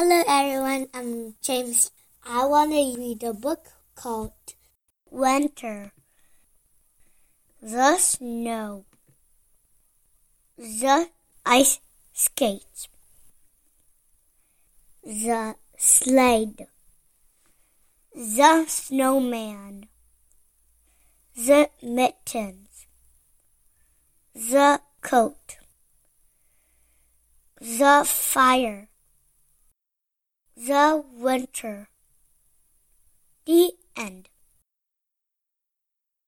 Hello, everyone. I'm James. I want to read a book called Winter. The snow, the ice skates, the sled, the snowman, the mittens, the coat, the fire, the winter. The end.